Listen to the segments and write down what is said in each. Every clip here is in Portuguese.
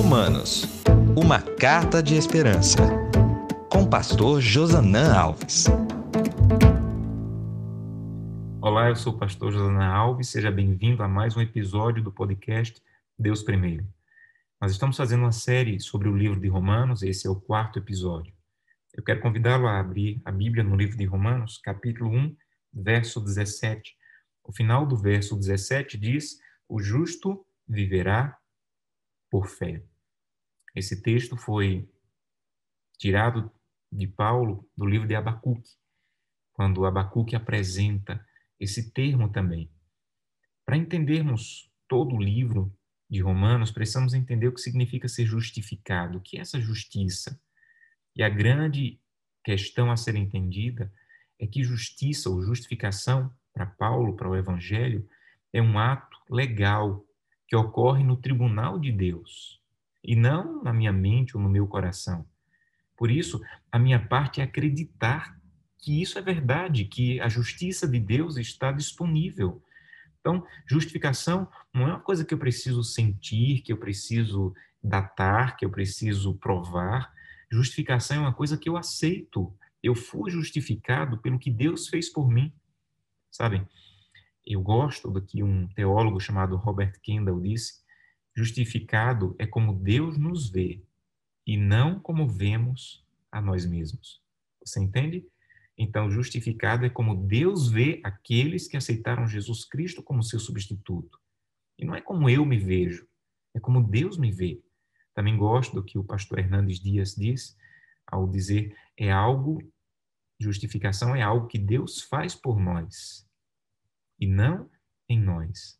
Romanos, uma carta de esperança. Com pastor Josanã Alves. Olá, eu sou o pastor Josanã Alves, seja bem-vindo a mais um episódio do podcast Deus Primeiro. Nós estamos fazendo uma série sobre o livro de Romanos, esse é o quarto episódio. Eu quero convidá-lo a abrir a Bíblia no livro de Romanos, capítulo 1, verso 17. O final do verso 17 diz: O justo viverá por fé. Esse texto foi tirado de Paulo do livro de Abacuque, quando Abacuque apresenta esse termo também. Para entendermos todo o livro de Romanos, precisamos entender o que significa ser justificado, o que é essa justiça. E a grande questão a ser entendida é que justiça ou justificação, para Paulo, para o Evangelho, é um ato legal que ocorre no tribunal de Deus e não na minha mente ou no meu coração. Por isso, a minha parte é acreditar que isso é verdade, que a justiça de Deus está disponível. Então, justificação não é uma coisa que eu preciso sentir, que eu preciso datar, que eu preciso provar. Justificação é uma coisa que eu aceito. Eu fui justificado pelo que Deus fez por mim. Sabem? Eu gosto do que um teólogo chamado Robert Kendall disse: justificado é como Deus nos vê e não como vemos a nós mesmos. Você entende? Então, justificado é como Deus vê aqueles que aceitaram Jesus Cristo como seu substituto. E não é como eu me vejo, é como Deus me vê. Também gosto do que o pastor Hernandes Dias diz, ao dizer é algo, justificação é algo que Deus faz por nós e não em nós.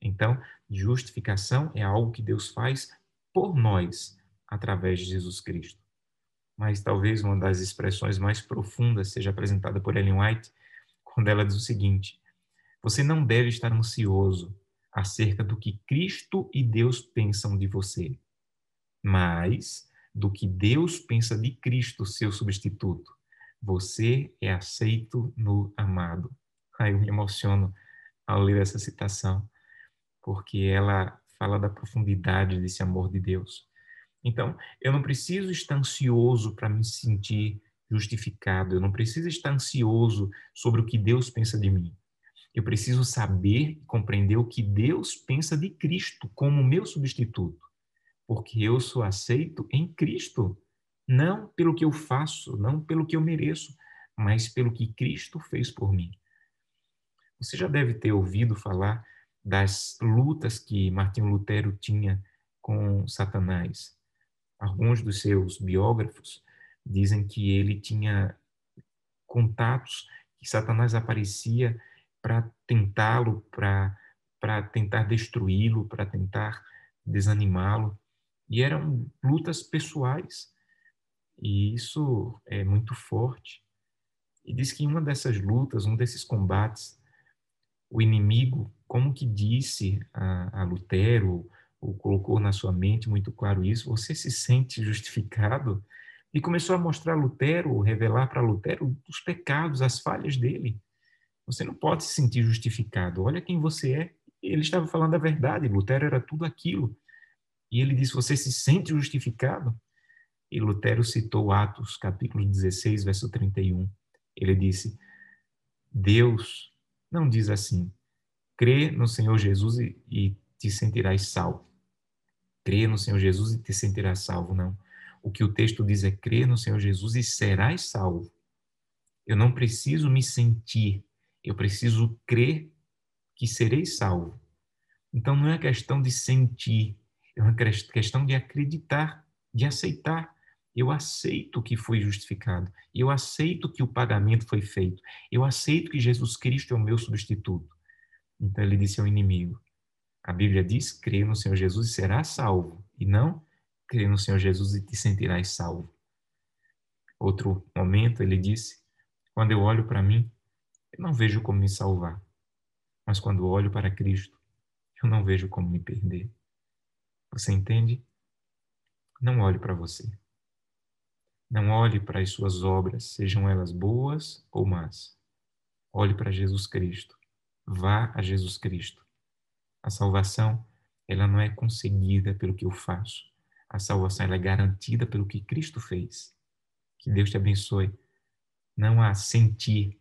Então, justificação é algo que Deus faz por nós através de Jesus Cristo. Mas talvez uma das expressões mais profundas seja apresentada por Ellen White, quando ela diz o seguinte: Você não deve estar ansioso acerca do que Cristo e Deus pensam de você, mas do que Deus pensa de Cristo, seu substituto. Você é aceito no amado. Eu me emociono ao ler essa citação, porque ela fala da profundidade desse amor de Deus. Então, eu não preciso estar ansioso para me sentir justificado, eu não preciso estar ansioso sobre o que Deus pensa de mim. Eu preciso saber e compreender o que Deus pensa de Cristo como meu substituto, porque eu sou aceito em Cristo, não pelo que eu faço, não pelo que eu mereço, mas pelo que Cristo fez por mim. Você já deve ter ouvido falar das lutas que Martinho Lutero tinha com Satanás. Alguns dos seus biógrafos dizem que ele tinha contatos que Satanás aparecia para tentá-lo, para tentar destruí-lo, para tentar desanimá-lo. E eram lutas pessoais. E isso é muito forte. E diz que uma dessas lutas, um desses combates, o inimigo, como que disse a, a Lutero, ou colocou na sua mente muito claro isso, você se sente justificado? E começou a mostrar Lutero, revelar para Lutero os pecados, as falhas dele. Você não pode se sentir justificado. Olha quem você é. Ele estava falando a verdade. Lutero era tudo aquilo. E ele disse: Você se sente justificado? E Lutero citou Atos, capítulo 16, verso 31. Ele disse: Deus não diz assim: crê no Senhor Jesus e, e te sentirás salvo. Crê no Senhor Jesus e te sentirás salvo, não. O que o texto diz é: crê no Senhor Jesus e serás salvo. Eu não preciso me sentir, eu preciso crer que serei salvo. Então não é questão de sentir, é uma questão de acreditar, de aceitar. Eu aceito que fui justificado. Eu aceito que o pagamento foi feito. Eu aceito que Jesus Cristo é o meu substituto. Então ele disse ao inimigo: A Bíblia diz: crê no Senhor Jesus e será salvo. E não crê no Senhor Jesus e te sentirás salvo. Outro momento ele disse: Quando eu olho para mim, eu não vejo como me salvar. Mas quando olho para Cristo, eu não vejo como me perder. Você entende? Não olhe para você. Não olhe para as suas obras, sejam elas boas ou más. Olhe para Jesus Cristo. Vá a Jesus Cristo. A salvação, ela não é conseguida pelo que eu faço. A salvação é garantida pelo que Cristo fez. Que Deus te abençoe. Não a sentir,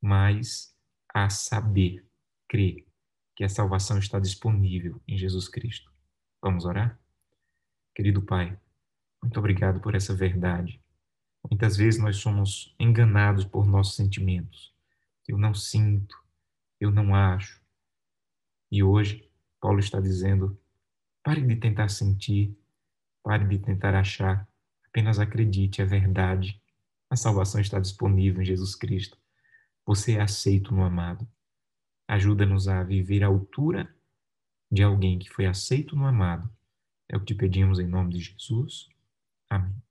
mas a saber, crer que a salvação está disponível em Jesus Cristo. Vamos orar? Querido Pai, muito obrigado por essa verdade. Muitas vezes nós somos enganados por nossos sentimentos. Eu não sinto, eu não acho. E hoje, Paulo está dizendo: pare de tentar sentir, pare de tentar achar, apenas acredite, é verdade. A salvação está disponível em Jesus Cristo. Você é aceito no amado. Ajuda-nos a viver à altura de alguém que foi aceito no amado. É o que te pedimos em nome de Jesus. Amém.